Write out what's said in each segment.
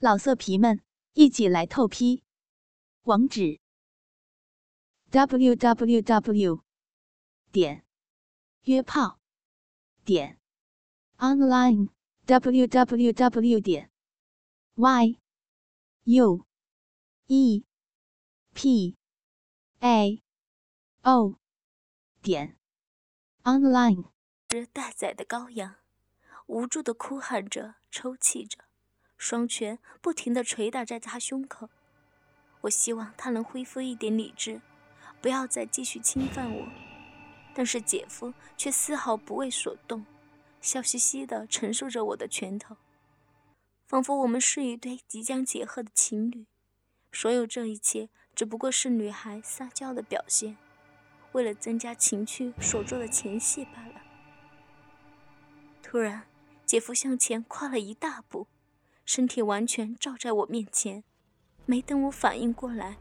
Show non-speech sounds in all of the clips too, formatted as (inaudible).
老色皮们，一起来透批！网址：w w w 点约炮点 online w w w 点 y u e p a o 点 online。是待宰的羔羊，无助的哭喊着，抽泣着。双拳不停地捶打在他胸口，我希望他能恢复一点理智，不要再继续侵犯我。但是姐夫却丝毫不为所动，笑嘻嘻地承受着我的拳头，仿佛我们是一对即将结合的情侣。所有这一切只不过是女孩撒娇的表现，为了增加情趣所做的前戏罢了。突然，姐夫向前跨了一大步。身体完全罩在我面前，没等我反应过来，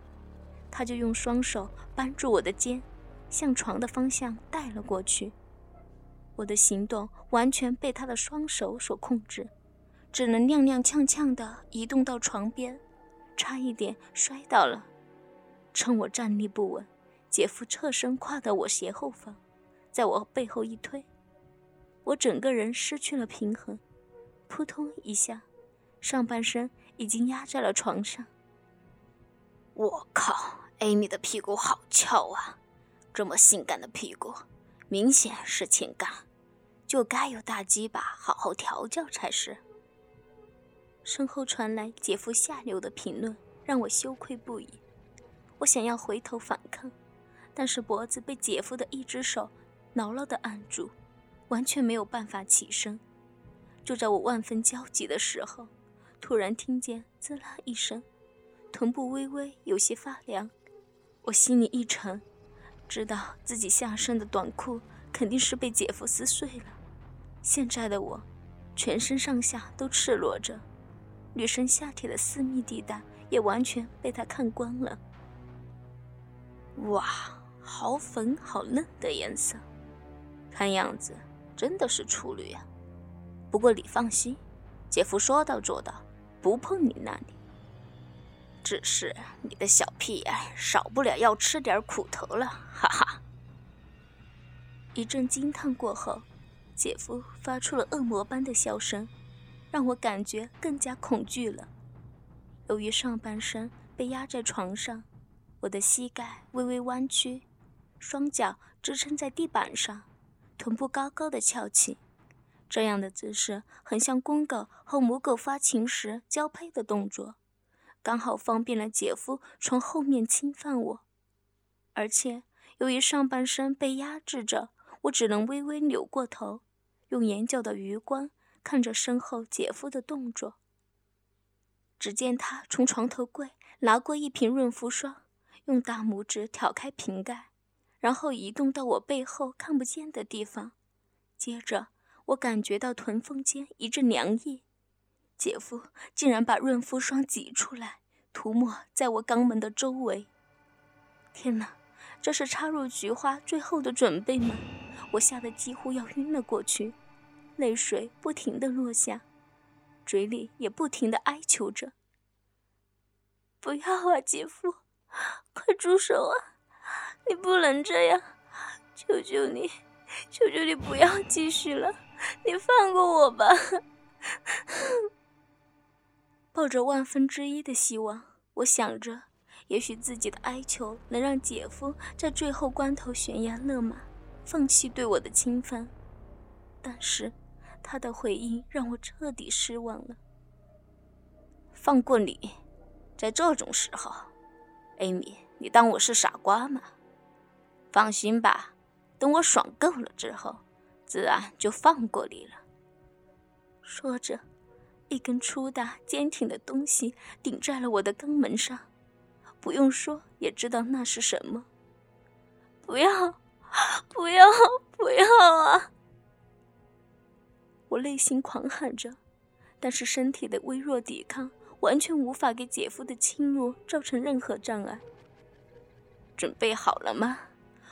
他就用双手扳住我的肩，向床的方向带了过去。我的行动完全被他的双手所控制，只能踉踉跄跄地移动到床边，差一点摔倒了。趁我站立不稳，姐夫侧身跨到我斜后方，在我背后一推，我整个人失去了平衡，扑通一下。上半身已经压在了床上。我靠，艾米的屁股好翘啊！这么性感的屁股，明显是欠干，就该有大鸡巴好好调教才是。身后传来姐夫下流的评论，让我羞愧不已。我想要回头反抗，但是脖子被姐夫的一只手牢牢地按住，完全没有办法起身。就在我万分焦急的时候，突然听见滋啦一声，臀部微微有些发凉，我心里一沉，知道自己下身的短裤肯定是被姐夫撕碎了。现在的我，全身上下都赤裸着，女生下体的私密地带也完全被他看光了。哇，好粉好嫩的颜色，看样子真的是处女啊！不过你放心，姐夫说到做到。不碰你那里，只是你的小屁眼少不了要吃点苦头了，哈哈！一阵惊叹过后，姐夫发出了恶魔般的笑声，让我感觉更加恐惧了。由于上半身被压在床上，我的膝盖微微弯曲，双脚支撑在地板上，臀部高高的翘起。这样的姿势很像公狗和母狗发情时交配的动作，刚好方便了姐夫从后面侵犯我。而且由于上半身被压制着，我只能微微扭过头，用眼角的余光看着身后姐夫的动作。只见他从床头柜拿过一瓶润肤霜，用大拇指挑开瓶盖，然后移动到我背后看不见的地方，接着。我感觉到臀缝间一阵凉意，姐夫竟然把润肤霜挤出来，涂抹在我肛门的周围。天哪，这是插入菊花最后的准备吗？我吓得几乎要晕了过去，泪水不停地落下，嘴里也不停地哀求着：“不要啊，姐夫，快住手啊！你不能这样，求求你，求求你不要继续了。”你放过我吧！(laughs) 抱着万分之一的希望，我想着，也许自己的哀求能让姐夫在最后关头悬崖勒马，放弃对我的侵犯。但是，他的回应让我彻底失望了。放过你，在这种时候，艾米，你当我是傻瓜吗？放心吧，等我爽够了之后。自然就放过你了。说着，一根粗大坚挺的东西顶在了我的肛门上，不用说也知道那是什么。不要，不要，不要啊！我内心狂喊着，但是身体的微弱抵抗完全无法给姐夫的侵入造成任何障碍。准备好了吗？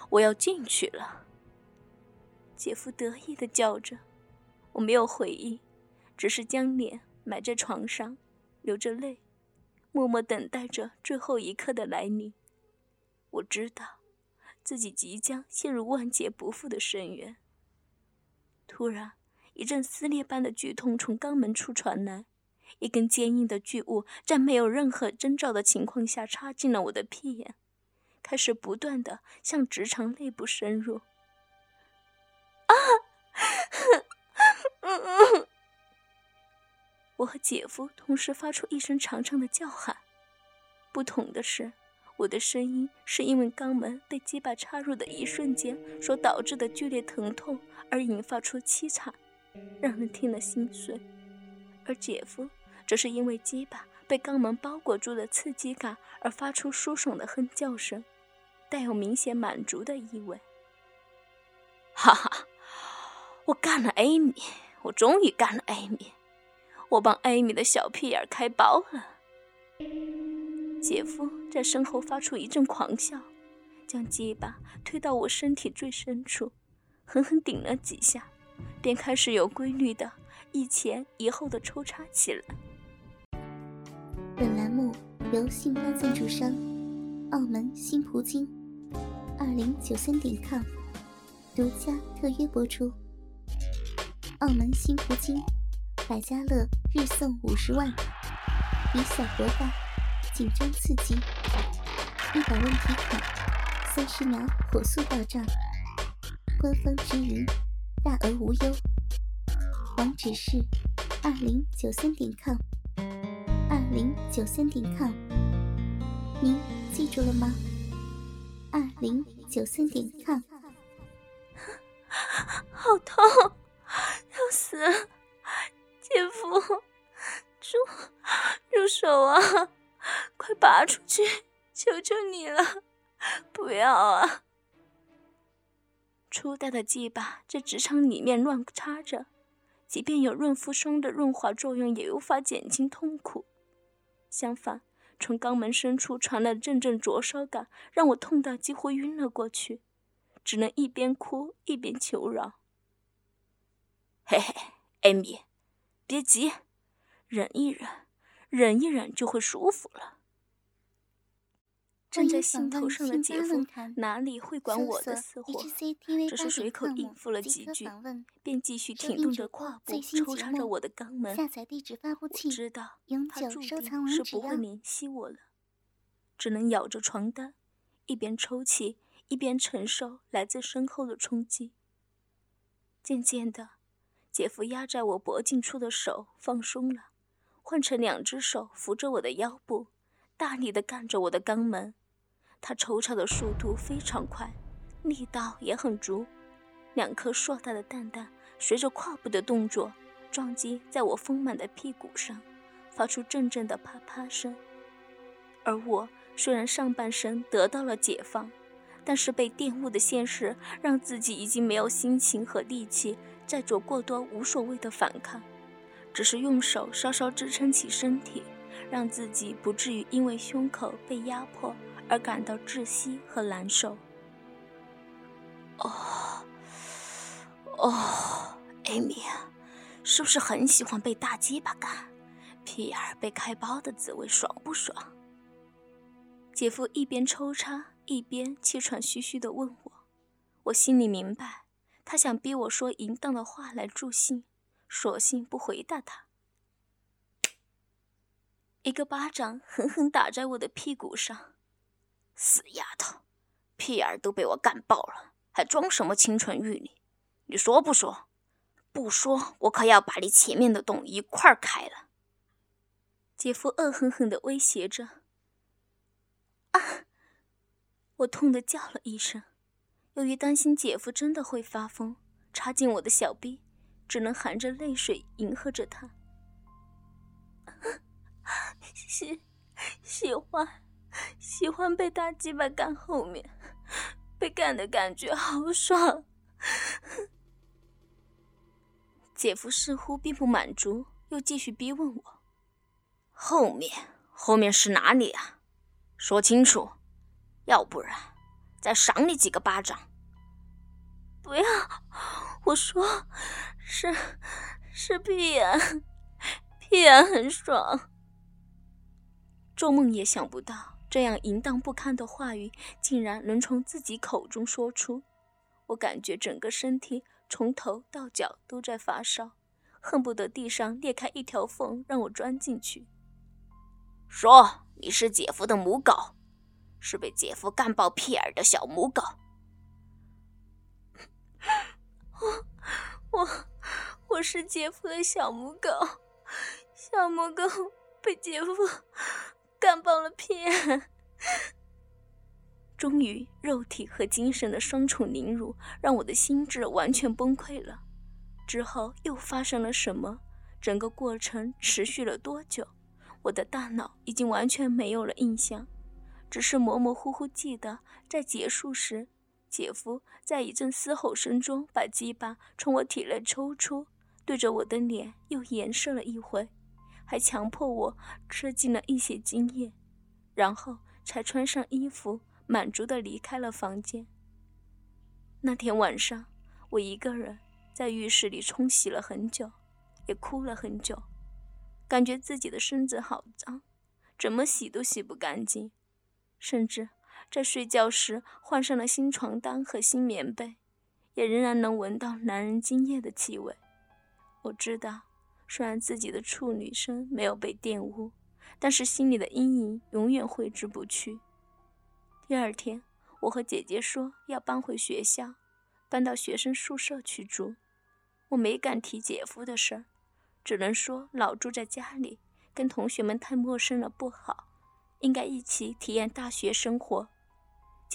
我要进去了。姐夫得意的叫着，我没有回应，只是将脸埋在床上，流着泪，默默等待着最后一刻的来临。我知道，自己即将陷入万劫不复的深渊。突然，一阵撕裂般的剧痛从肛门处传来，一根坚硬的巨物在没有任何征兆的情况下插进了我的屁眼，开始不断的向直肠内部深入。我和姐夫同时发出一声长长的叫喊，不同的是，我的声音是因为肛门被鸡巴插入的一瞬间所导致的剧烈疼痛而引发出凄惨，让人听了心碎；而姐夫则是因为鸡巴被肛门包裹住的刺激感而发出舒爽的哼叫声，带有明显满足的意味。哈哈，我干了艾米，我终于干了艾米。我帮艾米的小屁眼开包了。姐夫在身后发出一阵狂笑，将鸡巴推到我身体最深处，狠狠顶了几下，便开始有规律的一前一后的抽插起来。本栏目由信发赞助商澳门新葡京二零九三点 com 独家特约播出。澳门新葡京。百家乐日送五十万，以小博大，紧张刺激，一百问题卡，三十秒火速到账，官方直营，大额无忧。网址是二零九三点 com，二零九三点 com，您记住了吗？二零九三点 com。(laughs) 好痛，要死！姐夫，手啊！快拔出去，求求你了，不要啊！粗大的鸡巴在直肠里面乱插着，即便有润肤霜的润滑作用，也无法减轻痛苦。相反，从肛门深处传来阵阵灼烧感，让我痛到几乎晕了过去，只能一边哭一边求饶：“嘿嘿，艾米。”别急，忍一忍，忍一忍就会舒服了。站在心头上的姐夫哪里会管我的死活，只是随口应付了几句，便继续挺动着胯部抽插着我的肛门。我知道他注定是不会怜惜我了，只能咬着床单，一边抽泣一边承受来自身后的冲击。渐渐的。姐夫压在我脖颈处的手放松了，换成两只手扶着我的腰部，大力地干着我的肛门。他抽插的速度非常快，力道也很足。两颗硕大的蛋蛋随着胯部的动作撞击在我丰满的屁股上，发出阵阵的啪啪声。而我虽然上半身得到了解放，但是被玷污的现实让自己已经没有心情和力气。再做过多无所谓的反抗，只是用手稍稍支撑起身体，让自己不至于因为胸口被压迫而感到窒息和难受。哦，哦，艾米，是不是很喜欢被大鸡巴干？屁眼被开包的滋味爽不爽？姐夫一边抽插一边气喘吁吁地问我，我心里明白。他想逼我说淫荡的话来助兴，索性不回答他。一个巴掌狠狠打在我的屁股上，死丫头，屁眼都被我干爆了，还装什么清纯玉女？你说不说？不说，我可要把你前面的洞一块儿开了！姐夫恶狠狠地威胁着。啊！我痛得叫了一声。由于担心姐夫真的会发疯插进我的小臂，只能含着泪水迎合着他。(laughs) 喜喜欢喜欢被大鸡巴干后面，被干的感觉好爽。姐夫似乎并不满足，又继续逼问我：“后面后面是哪里啊？说清楚，要不然……”再赏你几个巴掌！不要，我说是是屁眼，屁眼很爽，做梦也想不到，这样淫荡不堪的话语竟然能从自己口中说出。我感觉整个身体从头到脚都在发烧，恨不得地上裂开一条缝让我钻进去。说你是姐夫的母狗，是被姐夫干爆屁眼的小母狗。我我我是姐夫的小母狗，小母狗 (laughs) 被姐夫 (laughs) 干爆了屁。终于，肉体和精神的双重凌辱让我的心智完全崩溃了。之后又发生了什么？整个过程持续了多久？我的大脑已经完全没有了印象，只是模模糊糊记得，在结束时，姐夫在一阵嘶吼声中把鸡巴从我体内抽出，对着我的脸又颜射了一回，还强迫我吃进了一些精液，然后才穿上衣服。满足的离开了房间。那天晚上，我一个人在浴室里冲洗了很久，也哭了很久，感觉自己的身子好脏，怎么洗都洗不干净，甚至在睡觉时换上了新床单和新棉被，也仍然能闻到男人精液的气味。我知道，虽然自己的处女身没有被玷污，但是心里的阴影永远挥之不去。第二天，我和姐姐说要搬回学校，搬到学生宿舍去住。我没敢提姐夫的事儿，只能说老住在家里，跟同学们太陌生了不好，应该一起体验大学生活。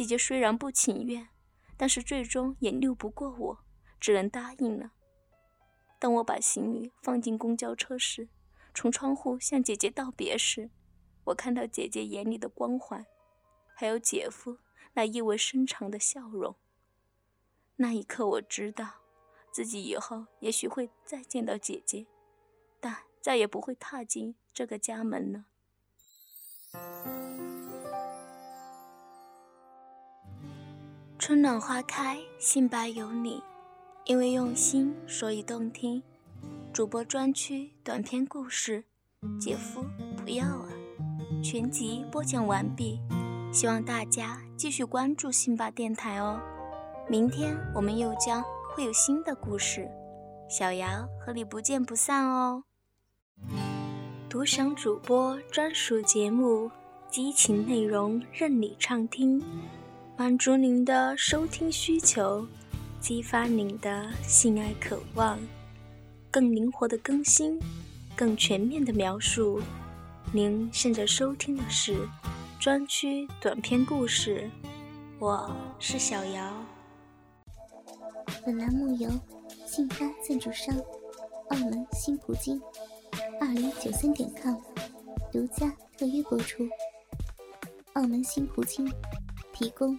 姐姐虽然不情愿，但是最终也拗不过我，只能答应了。当我把行李放进公交车时，从窗户向姐姐道别时，我看到姐姐眼里的光环。还有姐夫那意味深长的笑容。那一刻，我知道自己以后也许会再见到姐姐，但再也不会踏进这个家门了。春暖花开，信白有你，因为用心，所以动听。主播专区短篇故事，姐夫不要啊！全集播讲完毕。希望大家继续关注辛巴电台哦，明天我们又将会有新的故事，小瑶和你不见不散哦。独享主播专属节目，激情内容任你畅听，满足您的收听需求，激发您的性爱渴望，更灵活的更新，更全面的描述。您现在收听的是。专区短篇故事，我是小姚。本栏目由信发赞助商澳门新葡京二零九三点 com 独家特约播出。澳门新葡京提供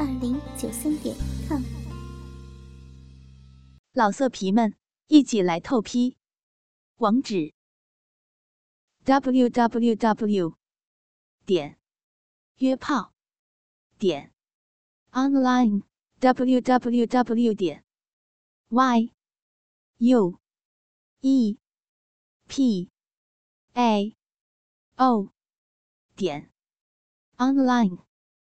二零九三点 com。老色皮们，一起来透批，网址：www. 点。约炮点 online w w w 点 y u e p a o 点 online。